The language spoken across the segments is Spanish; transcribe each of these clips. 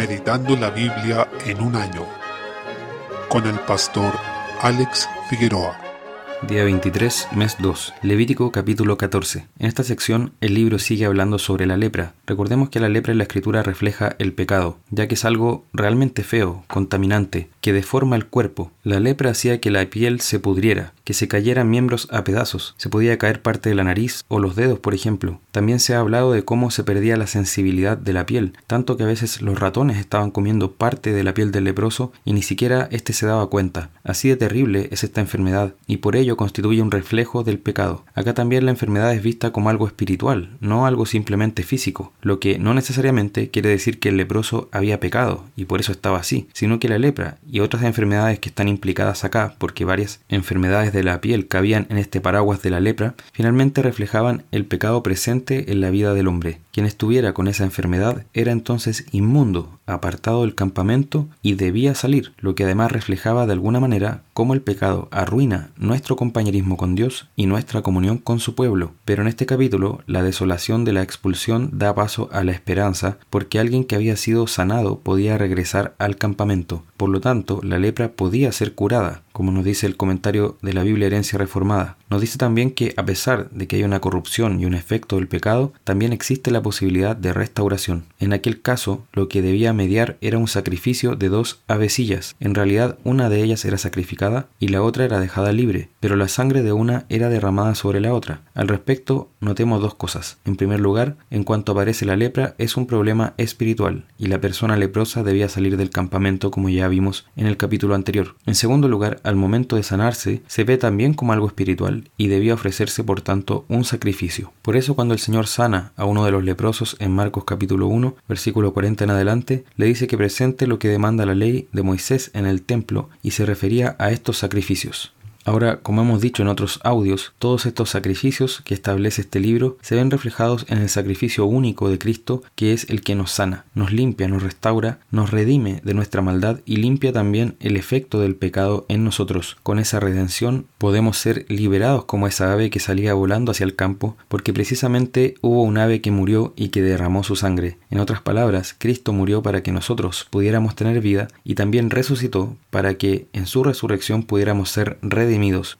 Meditando la Biblia en un año con el pastor Alex Figueroa. Día 23, mes 2, Levítico capítulo 14. En esta sección el libro sigue hablando sobre la lepra. Recordemos que la lepra en la escritura refleja el pecado, ya que es algo realmente feo, contaminante, que deforma el cuerpo. La lepra hacía que la piel se pudriera, que se cayeran miembros a pedazos, se podía caer parte de la nariz o los dedos, por ejemplo. También se ha hablado de cómo se perdía la sensibilidad de la piel, tanto que a veces los ratones estaban comiendo parte de la piel del leproso y ni siquiera éste se daba cuenta. Así de terrible es esta enfermedad, y por ello constituye un reflejo del pecado. Acá también la enfermedad es vista como algo espiritual, no algo simplemente físico, lo que no necesariamente quiere decir que el leproso había pecado y por eso estaba así, sino que la lepra y otras enfermedades que están implicadas acá, porque varias enfermedades de la piel cabían en este paraguas de la lepra, finalmente reflejaban el pecado presente en la vida del hombre. Quien estuviera con esa enfermedad era entonces inmundo, apartado del campamento y debía salir, lo que además reflejaba de alguna manera cómo el pecado arruina nuestro compañerismo con Dios y nuestra comunión con su pueblo. Pero en este capítulo, la desolación de la expulsión da paso a la esperanza, porque alguien que había sido sanado podía regresar al campamento. Por lo tanto, la lepra podía ser curada, como nos dice el comentario de la Biblia Herencia Reformada. Nos dice también que a pesar de que hay una corrupción y un efecto del pecado, también existe la posibilidad de restauración. En aquel caso, lo que debía mediar era un sacrificio de dos avecillas. En realidad, una de ellas era sacrificada y la otra era dejada libre, pero la sangre de una era derramada sobre la otra. Al respecto, notemos dos cosas. En primer lugar, en cuanto aparece la lepra, es un problema espiritual y la persona leprosa debía salir del campamento como ya vimos en el capítulo anterior. En segundo lugar, al momento de sanarse, se ve también como algo espiritual y debía ofrecerse por tanto un sacrificio. Por eso cuando el Señor sana a uno de los leprosos en Marcos capítulo 1, versículo 40 en adelante, le dice que presente lo que demanda la ley de Moisés en el templo y se refería a estos sacrificios. Ahora, como hemos dicho en otros audios, todos estos sacrificios que establece este libro se ven reflejados en el sacrificio único de Cristo, que es el que nos sana, nos limpia, nos restaura, nos redime de nuestra maldad y limpia también el efecto del pecado en nosotros. Con esa redención podemos ser liberados como esa ave que salía volando hacia el campo, porque precisamente hubo un ave que murió y que derramó su sangre. En otras palabras, Cristo murió para que nosotros pudiéramos tener vida y también resucitó para que en su resurrección pudiéramos ser redimidos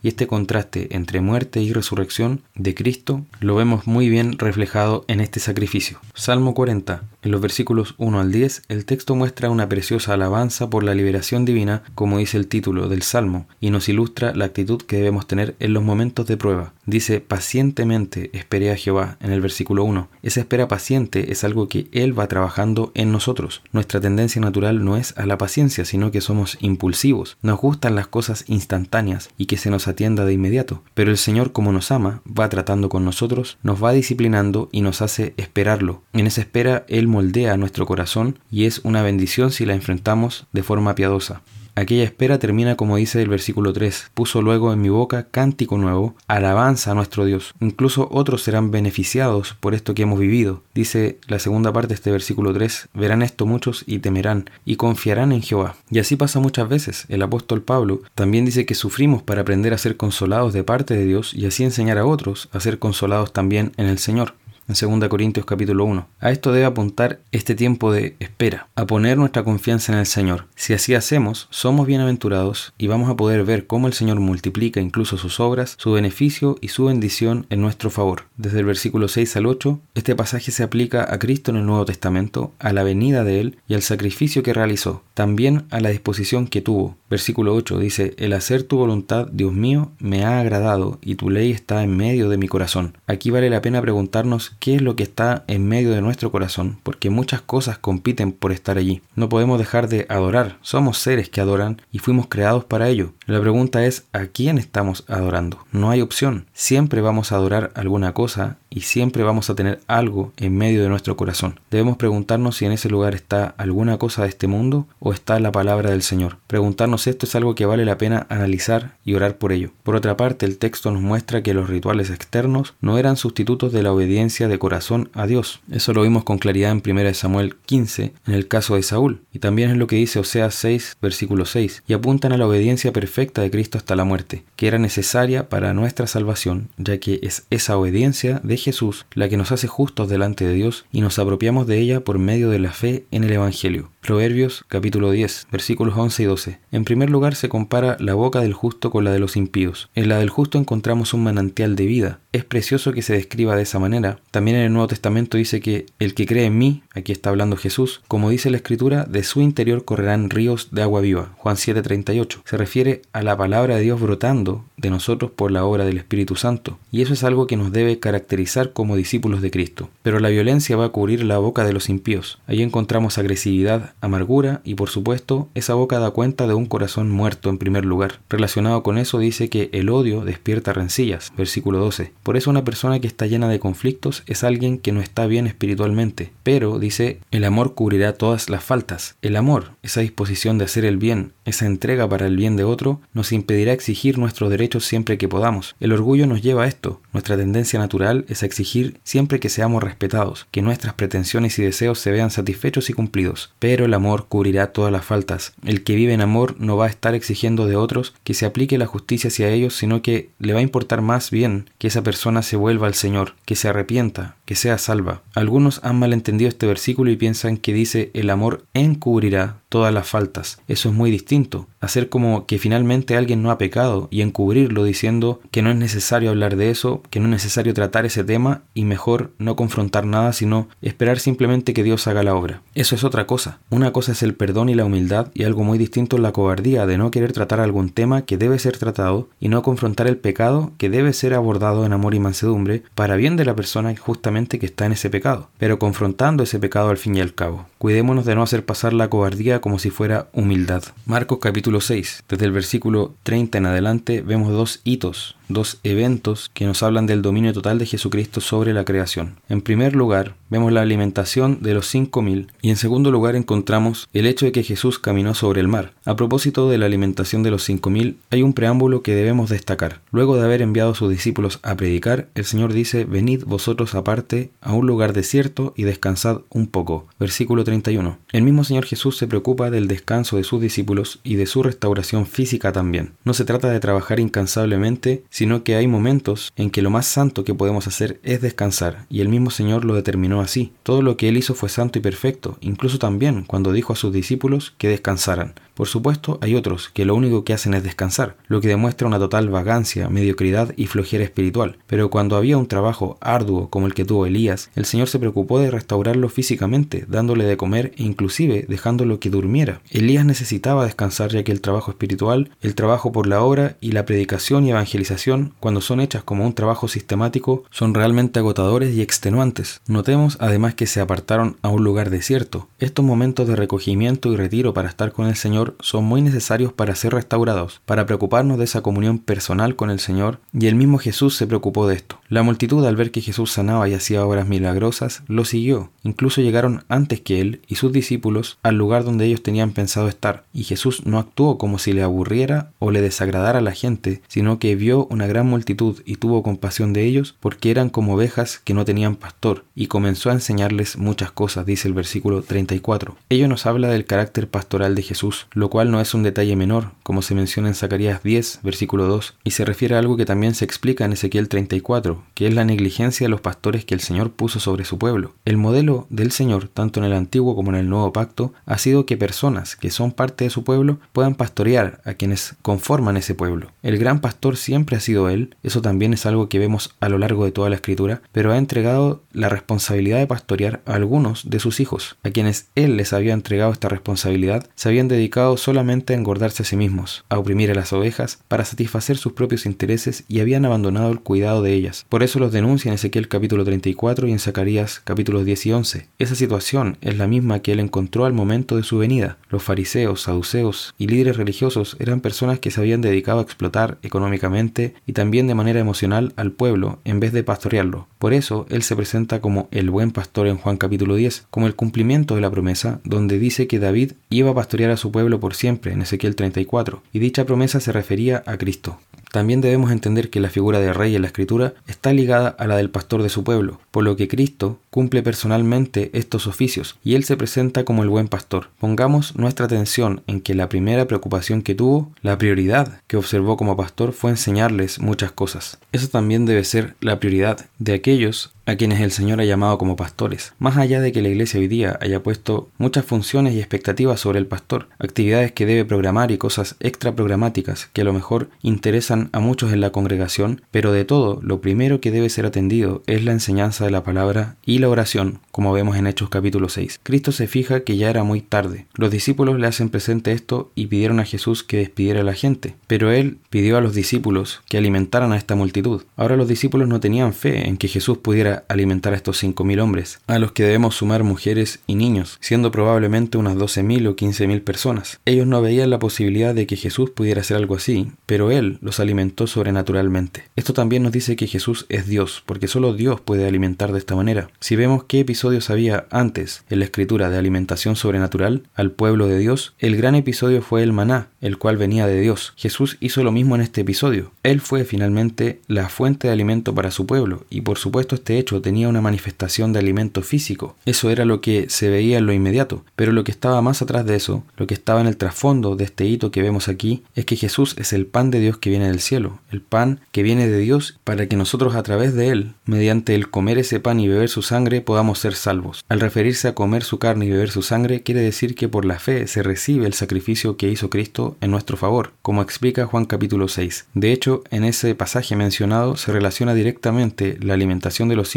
y este contraste entre muerte y resurrección de Cristo lo vemos muy bien reflejado en este sacrificio. Salmo 40. En los versículos 1 al 10, el texto muestra una preciosa alabanza por la liberación divina, como dice el título del Salmo, y nos ilustra la actitud que debemos tener en los momentos de prueba. Dice, pacientemente esperé a Jehová en el versículo 1. Esa espera paciente es algo que Él va trabajando en nosotros. Nuestra tendencia natural no es a la paciencia, sino que somos impulsivos. Nos gustan las cosas instantáneas y que se nos atienda de inmediato. Pero el Señor, como nos ama, va tratando con nosotros, nos va disciplinando y nos hace esperarlo. En esa espera, Él moldea nuestro corazón y es una bendición si la enfrentamos de forma piadosa. Aquella espera termina como dice el versículo 3, puso luego en mi boca cántico nuevo, alabanza a nuestro Dios. Incluso otros serán beneficiados por esto que hemos vivido. Dice la segunda parte de este versículo 3, verán esto muchos y temerán y confiarán en Jehová. Y así pasa muchas veces. El apóstol Pablo también dice que sufrimos para aprender a ser consolados de parte de Dios y así enseñar a otros a ser consolados también en el Señor en 2 Corintios capítulo 1. A esto debe apuntar este tiempo de espera, a poner nuestra confianza en el Señor. Si así hacemos, somos bienaventurados y vamos a poder ver cómo el Señor multiplica incluso sus obras, su beneficio y su bendición en nuestro favor. Desde el versículo 6 al 8, este pasaje se aplica a Cristo en el Nuevo Testamento, a la venida de Él y al sacrificio que realizó, también a la disposición que tuvo. Versículo 8 dice, El hacer tu voluntad, Dios mío, me ha agradado y tu ley está en medio de mi corazón. Aquí vale la pena preguntarnos qué es lo que está en medio de nuestro corazón, porque muchas cosas compiten por estar allí. No podemos dejar de adorar, somos seres que adoran y fuimos creados para ello. La pregunta es, ¿a quién estamos adorando? No hay opción, siempre vamos a adorar alguna cosa y siempre vamos a tener algo en medio de nuestro corazón. Debemos preguntarnos si en ese lugar está alguna cosa de este mundo o está la palabra del Señor. Preguntarnos esto es algo que vale la pena analizar y orar por ello. Por otra parte, el texto nos muestra que los rituales externos no eran sustitutos de la obediencia de corazón a Dios. Eso lo vimos con claridad en 1 Samuel 15 en el caso de Saúl y también es lo que dice Oseas 6 versículo 6 y apuntan a la obediencia perfecta de Cristo hasta la muerte, que era necesaria para nuestra salvación, ya que es esa obediencia de Jesús la que nos hace justos delante de Dios y nos apropiamos de ella por medio de la fe en el Evangelio. Proverbios capítulo 10, versículos 11 y 12. En primer lugar se compara la boca del justo con la de los impíos. En la del justo encontramos un manantial de vida. Es precioso que se describa de esa manera. También en el Nuevo Testamento dice que el que cree en mí, aquí está hablando Jesús, como dice la Escritura, de su interior correrán ríos de agua viva. Juan 7:38. Se refiere a la palabra de Dios brotando de nosotros por la obra del Espíritu Santo. Y eso es algo que nos debe caracterizar como discípulos de Cristo. Pero la violencia va a cubrir la boca de los impíos. Ahí encontramos agresividad, amargura y por supuesto esa boca da cuenta de un corazón muerto en primer lugar. Relacionado con eso dice que el odio despierta rencillas, versículo 12. Por eso una persona que está llena de conflictos es alguien que no está bien espiritualmente. Pero dice, el amor cubrirá todas las faltas. El amor, esa disposición de hacer el bien, esa entrega para el bien de otro, nos impedirá exigir nuestros derechos siempre que podamos. El orgullo nos lleva a esto. Nuestra tendencia natural es a exigir siempre que seamos respetados, que nuestras pretensiones y deseos se vean satisfechos y cumplidos. Pero el amor cubrirá todas las faltas. El que vive en amor no va a estar exigiendo de otros que se aplique la justicia hacia ellos, sino que le va a importar más bien que esa persona se vuelva al Señor, que se arrepienta, que sea salva. Algunos han malentendido este versículo y piensan que dice el amor encubrirá todas las faltas. Eso es muy distinto. Hacer como que finalmente alguien no ha pecado y encubrirlo diciendo que no es necesario hablar de eso, que no es necesario tratar ese tema y mejor no confrontar nada, sino esperar simplemente que Dios haga la obra. Eso es otra cosa. Una cosa es el perdón y la humildad y algo muy distinto es la cobardía de no querer tratar algún tema que debe ser tratado y no confrontar el pecado que debe ser abordado en amor y mansedumbre para bien de la persona justamente que está en ese pecado, pero confrontando ese pecado al fin y al cabo. Cuidémonos de no hacer pasar la cobardía como si fuera humildad. Marcos capítulo 6, desde el versículo 30 en adelante vemos dos hitos dos eventos que nos hablan del dominio total de Jesucristo sobre la creación. En primer lugar, vemos la alimentación de los cinco mil y en segundo lugar encontramos el hecho de que Jesús caminó sobre el mar. A propósito de la alimentación de los cinco mil, hay un preámbulo que debemos destacar. Luego de haber enviado a sus discípulos a predicar, el Señor dice, venid vosotros aparte a un lugar desierto y descansad un poco. Versículo 31. El mismo Señor Jesús se preocupa del descanso de sus discípulos y de su restauración física también. No se trata de trabajar incansablemente, sino que hay momentos en que lo más santo que podemos hacer es descansar, y el mismo Señor lo determinó así. Todo lo que Él hizo fue santo y perfecto, incluso también cuando dijo a sus discípulos que descansaran. Por supuesto, hay otros que lo único que hacen es descansar, lo que demuestra una total vagancia, mediocridad y flojera espiritual. Pero cuando había un trabajo arduo como el que tuvo Elías, el Señor se preocupó de restaurarlo físicamente, dándole de comer e inclusive dejándolo que durmiera. Elías necesitaba descansar ya que el trabajo espiritual, el trabajo por la obra y la predicación y evangelización, cuando son hechas como un trabajo sistemático, son realmente agotadores y extenuantes. Notemos además que se apartaron a un lugar desierto. Estos momentos de recogimiento y retiro para estar con el Señor son muy necesarios para ser restaurados, para preocuparnos de esa comunión personal con el Señor, y el mismo Jesús se preocupó de esto. La multitud al ver que Jesús sanaba y hacía obras milagrosas, lo siguió. Incluso llegaron antes que él y sus discípulos al lugar donde ellos tenían pensado estar, y Jesús no actuó como si le aburriera o le desagradara a la gente, sino que vio una gran multitud y tuvo compasión de ellos porque eran como ovejas que no tenían pastor, y comenzó a enseñarles muchas cosas, dice el versículo 34. Ello nos habla del carácter pastoral de Jesús, lo cual no es un detalle menor, como se menciona en Zacarías 10, versículo 2, y se refiere a algo que también se explica en Ezequiel 34, que es la negligencia de los pastores que el Señor puso sobre su pueblo. El modelo del Señor, tanto en el antiguo como en el nuevo pacto, ha sido que personas que son parte de su pueblo puedan pastorear a quienes conforman ese pueblo. El gran pastor siempre ha sido Él, eso también es algo que vemos a lo largo de toda la escritura, pero ha entregado la responsabilidad de pastorear a algunos de sus hijos, a quienes Él les había entregado esta responsabilidad, se habían dedicado solamente a engordarse a sí mismos, a oprimir a las ovejas para satisfacer sus propios intereses y habían abandonado el cuidado de ellas. Por eso los denuncia en Ezequiel capítulo 34 y en Zacarías capítulos 10 y 11. Esa situación es la misma que él encontró al momento de su venida. Los fariseos, saduceos y líderes religiosos eran personas que se habían dedicado a explotar económicamente y también de manera emocional al pueblo en vez de pastorearlo. Por eso él se presenta como el buen pastor en Juan capítulo 10, como el cumplimiento de la promesa, donde dice que David iba a pastorear a su pueblo por siempre en Ezequiel 34, y dicha promesa se refería a Cristo. También debemos entender que la figura de rey en la escritura está ligada a la del pastor de su pueblo, por lo que Cristo cumple personalmente estos oficios y él se presenta como el buen pastor. Pongamos nuestra atención en que la primera preocupación que tuvo, la prioridad que observó como pastor fue enseñarles muchas cosas. Eso también debe ser la prioridad de aquellos a quienes el Señor ha llamado como pastores. Más allá de que la iglesia hoy día haya puesto muchas funciones y expectativas sobre el pastor, actividades que debe programar y cosas extra programáticas que a lo mejor interesan a muchos en la congregación, pero de todo, lo primero que debe ser atendido es la enseñanza de la palabra y la oración, como vemos en Hechos capítulo 6. Cristo se fija que ya era muy tarde. Los discípulos le hacen presente esto y pidieron a Jesús que despidiera a la gente, pero él pidió a los discípulos que alimentaran a esta multitud. Ahora los discípulos no tenían fe en que Jesús pudiera alimentar a estos cinco mil hombres, a los que debemos sumar mujeres y niños, siendo probablemente unas doce mil o quince mil personas. Ellos no veían la posibilidad de que Jesús pudiera hacer algo así, pero Él los alimentó sobrenaturalmente. Esto también nos dice que Jesús es Dios, porque solo Dios puede alimentar de esta manera. Si vemos qué episodios había antes en la escritura de alimentación sobrenatural al pueblo de Dios, el gran episodio fue el maná, el cual venía de Dios. Jesús hizo lo mismo en este episodio. Él fue finalmente la fuente de alimento para su pueblo, y por supuesto este hecho tenía una manifestación de alimento físico. Eso era lo que se veía en lo inmediato. Pero lo que estaba más atrás de eso, lo que estaba en el trasfondo de este hito que vemos aquí, es que Jesús es el pan de Dios que viene del cielo, el pan que viene de Dios para que nosotros a través de él, mediante el comer ese pan y beber su sangre, podamos ser salvos. Al referirse a comer su carne y beber su sangre, quiere decir que por la fe se recibe el sacrificio que hizo Cristo en nuestro favor, como explica Juan capítulo 6. De hecho, en ese pasaje mencionado se relaciona directamente la alimentación de los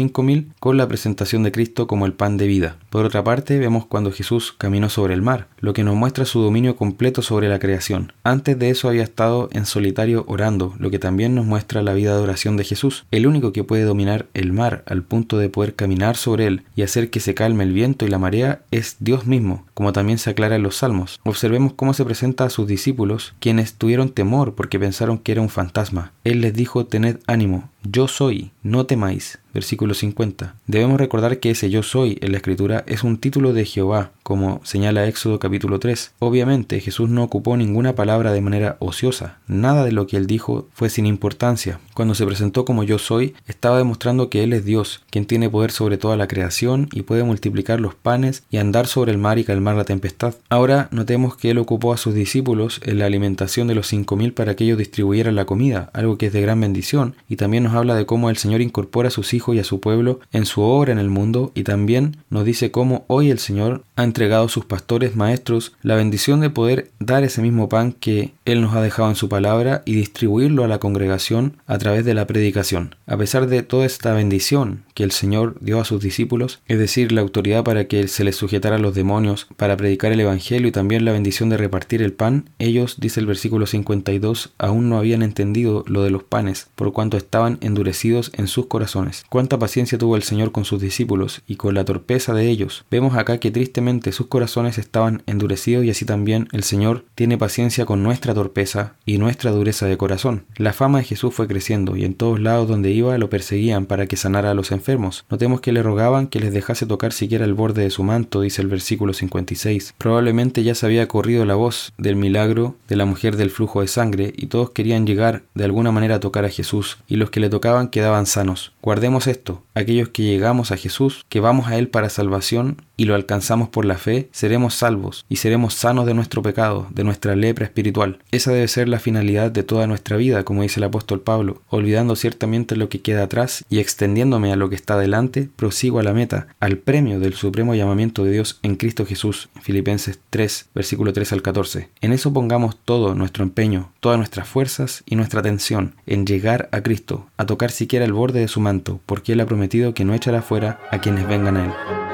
con la presentación de Cristo como el pan de vida. Por otra parte, vemos cuando Jesús caminó sobre el mar, lo que nos muestra su dominio completo sobre la creación. Antes de eso había estado en solitario orando, lo que también nos muestra la vida de oración de Jesús. El único que puede dominar el mar al punto de poder caminar sobre él y hacer que se calme el viento y la marea es Dios mismo, como también se aclara en los salmos. Observemos cómo se presenta a sus discípulos, quienes tuvieron temor porque pensaron que era un fantasma. Él les dijo, tened ánimo, yo soy, no temáis. Versículo 50. Debemos recordar que ese yo soy en la escritura es un título de Jehová, como señala Éxodo capítulo 3. Obviamente Jesús no ocupó ninguna palabra de manera ociosa, nada de lo que él dijo fue sin importancia. Cuando se presentó como yo soy, estaba demostrando que Él es Dios, quien tiene poder sobre toda la creación y puede multiplicar los panes y andar sobre el mar y calmar la tempestad. Ahora notemos que Él ocupó a sus discípulos en la alimentación de los cinco mil para que ellos distribuyeran la comida, algo que es de gran bendición, y también nos habla de cómo el Señor incorpora a sus hijos y a su pueblo en su obra en el mundo, y también nos dice cómo hoy el Señor ha entregado a sus pastores maestros la bendición de poder dar ese mismo pan que Él nos ha dejado en su palabra y distribuirlo a la congregación a través de la predicación. A pesar de toda esta bendición que el Señor dio a sus discípulos, es decir, la autoridad para que se les sujetara a los demonios, para predicar el Evangelio y también la bendición de repartir el pan, ellos, dice el versículo 52, aún no habían entendido lo de los panes, por cuanto estaban endurecidos en sus corazones. Cuánta paciencia tuvo el Señor con sus discípulos y con la torpeza de ellos. Vemos acá que tristemente sus corazones estaban endurecidos y así también el Señor tiene paciencia con nuestra torpeza y nuestra dureza de corazón. La fama de Jesús fue creciendo y en todos lados donde iba lo perseguían para que sanara a los enfermos. Notemos que le rogaban que les dejase tocar siquiera el borde de su manto, dice el versículo 56. Probablemente ya se había corrido la voz del milagro de la mujer del flujo de sangre y todos querían llegar de alguna manera a tocar a Jesús y los que le tocaban quedaban sanos. Guardemos esto, aquellos que llegamos a Jesús, que vamos a Él para salvación y lo alcanzamos por la fe, seremos salvos y seremos sanos de nuestro pecado, de nuestra lepra espiritual. Esa debe ser la finalidad de toda nuestra vida, como dice el apóstol Pablo, olvidando ciertamente lo que queda atrás y extendiéndome a lo que está delante, prosigo a la meta, al premio del supremo llamamiento de Dios en Cristo Jesús. Filipenses 3, versículo 3 al 14. En eso pongamos todo nuestro empeño, todas nuestras fuerzas y nuestra atención, en llegar a Cristo, a tocar siquiera el borde de su manto, porque Él ha prometido que no echará fuera a quienes vengan a Él.